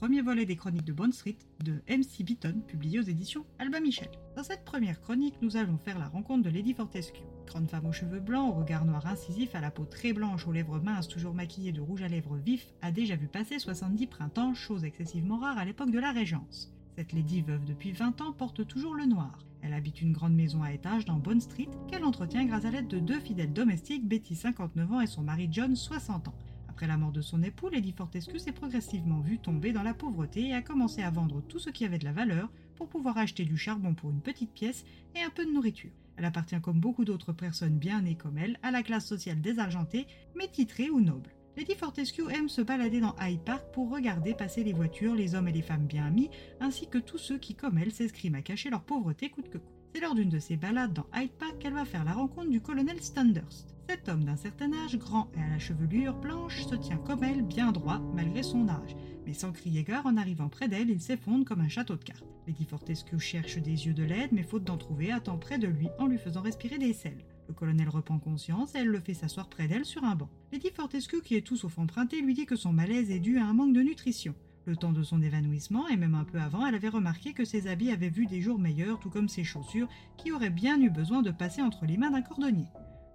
premier volet des chroniques de Bond Street de MC Beaton, publié aux éditions Alba Michel. Dans cette première chronique, nous allons faire la rencontre de Lady Fortescue. Grande femme aux cheveux blancs, au regard noir incisif, à la peau très blanche, aux lèvres minces, toujours maquillée de rouge à lèvres vif, a déjà vu passer 70 printemps, chose excessivement rare à l'époque de la Régence. Cette lady veuve depuis 20 ans porte toujours le noir. Elle habite une grande maison à étage dans Bond Street qu'elle entretient grâce à l'aide de deux fidèles domestiques, Betty 59 ans et son mari John 60 ans. Après la mort de son époux, Lady Fortescue s'est progressivement vue tomber dans la pauvreté et a commencé à vendre tout ce qui avait de la valeur pour pouvoir acheter du charbon pour une petite pièce et un peu de nourriture. Elle appartient comme beaucoup d'autres personnes bien nées comme elle à la classe sociale désargentée, mais titrée ou noble. Lady Fortescue aime se balader dans Hyde Park pour regarder passer les voitures, les hommes et les femmes bien mis, ainsi que tous ceux qui, comme elle, s'escriment à cacher leur pauvreté coûte que coûte. C'est lors d'une de ses balades dans Hyde Park qu'elle va faire la rencontre du colonel Standhurst. Cet homme d'un certain âge, grand et à la chevelure blanche, se tient comme elle bien droit malgré son âge. Mais sans crier gare, en arrivant près d'elle, il s'effondre comme un château de cartes. Lady Fortescue cherche des yeux de l'aide, mais faute d'en trouver, attend près de lui en lui faisant respirer des selles. Le colonel reprend conscience et elle le fait s'asseoir près d'elle sur un banc. Lady Fortescue, qui est tout sauf empruntée, lui dit que son malaise est dû à un manque de nutrition. Le temps de son évanouissement, et même un peu avant, elle avait remarqué que ses habits avaient vu des jours meilleurs, tout comme ses chaussures, qui auraient bien eu besoin de passer entre les mains d'un cordonnier.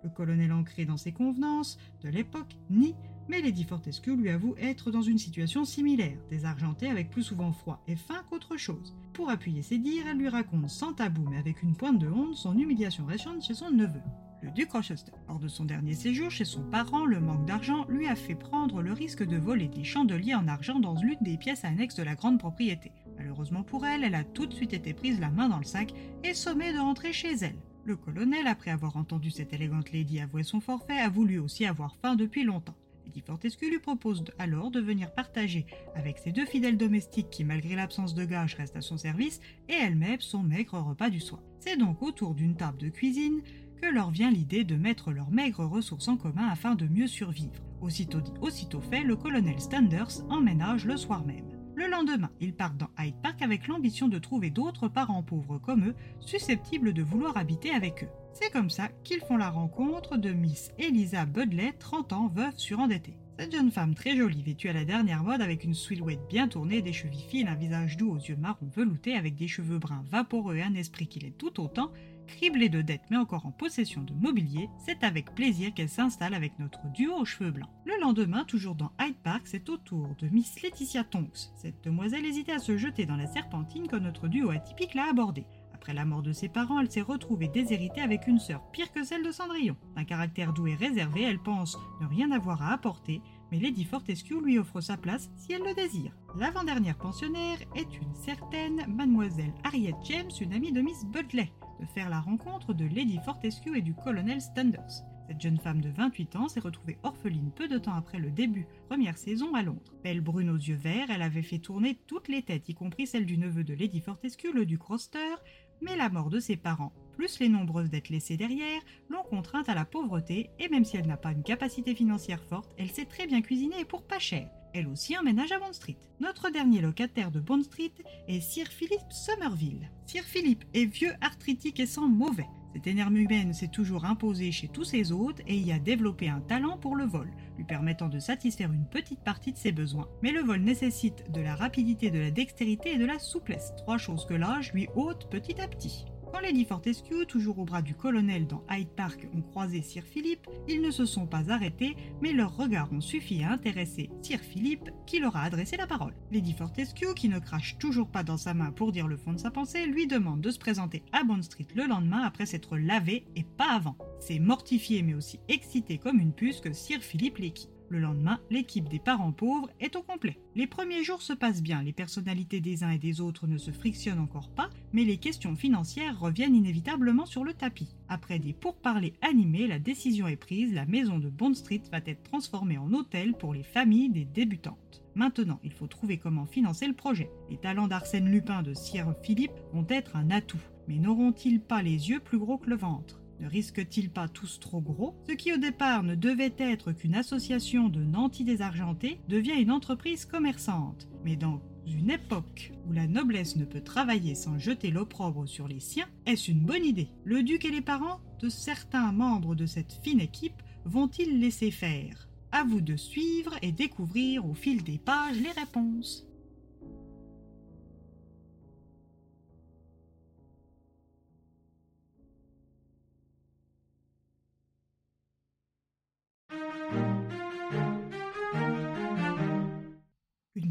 Le colonel ancré dans ses convenances, de l'époque, nie, mais Lady Fortescue lui avoue être dans une situation similaire, désargentée avec plus souvent froid et faim qu'autre chose. Pour appuyer ses dires, elle lui raconte sans tabou mais avec une pointe de honte son humiliation récente chez son neveu le duc Rochester. Lors de son dernier séjour chez son parent, le manque d'argent lui a fait prendre le risque de voler des chandeliers en argent dans l'une des pièces annexes de la grande propriété. Malheureusement pour elle, elle a tout de suite été prise la main dans le sac et sommée de rentrer chez elle. Le colonel, après avoir entendu cette élégante lady avouer son forfait, a voulu aussi avoir faim depuis longtemps. Lady Fortescue lui propose alors de venir partager avec ses deux fidèles domestiques qui, malgré l'absence de gage, restent à son service, et elle-même son maigre repas du soir. C'est donc autour d'une table de cuisine que leur vient l'idée de mettre leurs maigres ressources en commun afin de mieux survivre. Aussitôt dit, aussitôt fait, le colonel Standers emménage le soir même. Le lendemain, ils partent dans Hyde Park avec l'ambition de trouver d'autres parents pauvres comme eux, susceptibles de vouloir habiter avec eux. C'est comme ça qu'ils font la rencontre de Miss Elisa Budley, 30 ans, veuve surendettée. Cette jeune femme très jolie, vêtue à la dernière mode avec une silhouette bien tournée, des chevilles fines, un visage doux aux yeux marron veloutés avec des cheveux bruns vaporeux et un esprit qui l'est tout autant, criblée de dettes mais encore en possession de mobilier, c'est avec plaisir qu'elle s'installe avec notre duo aux cheveux blancs. Le lendemain, toujours dans Hyde Park, c'est au tour de Miss Laetitia Tonks. Cette demoiselle hésitait à se jeter dans la serpentine que notre duo atypique l'a abordée. Après la mort de ses parents, elle s'est retrouvée déshéritée avec une sœur pire que celle de Cendrillon. D'un caractère doux et réservé, elle pense ne rien avoir à apporter, mais Lady Fortescue lui offre sa place si elle le désire. L'avant-dernière pensionnaire est une certaine Mademoiselle Harriet James, une amie de Miss Budley de faire la rencontre de Lady Fortescue et du colonel Standers. Cette jeune femme de 28 ans s'est retrouvée orpheline peu de temps après le début, première saison à Londres. Belle brune aux yeux verts, elle avait fait tourner toutes les têtes, y compris celle du neveu de Lady Fortescue, le duc Roster, mais la mort de ses parents, plus les nombreuses dettes laissées derrière, l'ont contrainte à la pauvreté, et même si elle n'a pas une capacité financière forte, elle sait très bien cuisiner et pour pas cher elle aussi emménage à Bond Street. Notre dernier locataire de Bond Street est Sir Philip Somerville. Sir Philip est vieux, arthritique et sans mauvais. Cet énergumène s'est toujours imposé chez tous ses hôtes et y a développé un talent pour le vol, lui permettant de satisfaire une petite partie de ses besoins. Mais le vol nécessite de la rapidité, de la dextérité et de la souplesse, trois choses que l'âge lui ôte petit à petit. Quand Lady Fortescue, toujours au bras du colonel dans Hyde Park, ont croisé Sir Philip, ils ne se sont pas arrêtés, mais leurs regards ont suffi à intéresser Sir Philip, qui leur a adressé la parole. Lady Fortescue, qui ne crache toujours pas dans sa main pour dire le fond de sa pensée, lui demande de se présenter à Bond Street le lendemain après s'être lavé et pas avant. C'est mortifié mais aussi excité comme une puce que Sir Philip l'équipe. Le lendemain, l'équipe des parents pauvres est au complet. Les premiers jours se passent bien, les personnalités des uns et des autres ne se frictionnent encore pas, mais les questions financières reviennent inévitablement sur le tapis. Après des pourparlers animés, la décision est prise, la maison de Bond Street va être transformée en hôtel pour les familles des débutantes. Maintenant, il faut trouver comment financer le projet. Les talents d'Arsène Lupin de Sir Philippe vont être un atout, mais n'auront-ils pas les yeux plus gros que le ventre? Ne risquent-ils pas tous trop gros? Ce qui au départ ne devait être qu'une association de nantis désargentés devient une entreprise commerçante. Mais dans une époque où la noblesse ne peut travailler sans jeter l'opprobre sur les siens, est-ce une bonne idée? Le duc et les parents de certains membres de cette fine équipe vont-ils laisser faire? À vous de suivre et découvrir au fil des pages les réponses.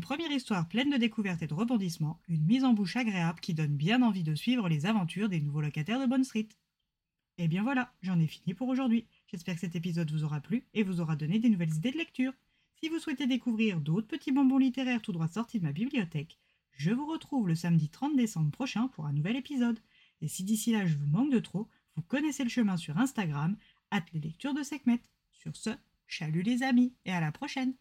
Première histoire pleine de découvertes et de rebondissements, une mise en bouche agréable qui donne bien envie de suivre les aventures des nouveaux locataires de Bond Street. Et bien voilà, j'en ai fini pour aujourd'hui. J'espère que cet épisode vous aura plu et vous aura donné des nouvelles idées de lecture. Si vous souhaitez découvrir d'autres petits bonbons littéraires tout droit sortis de ma bibliothèque, je vous retrouve le samedi 30 décembre prochain pour un nouvel épisode. Et si d'ici là je vous manque de trop, vous connaissez le chemin sur Instagram, hâte les lectures de Sekhmet. Sur ce, chalut les amis et à la prochaine!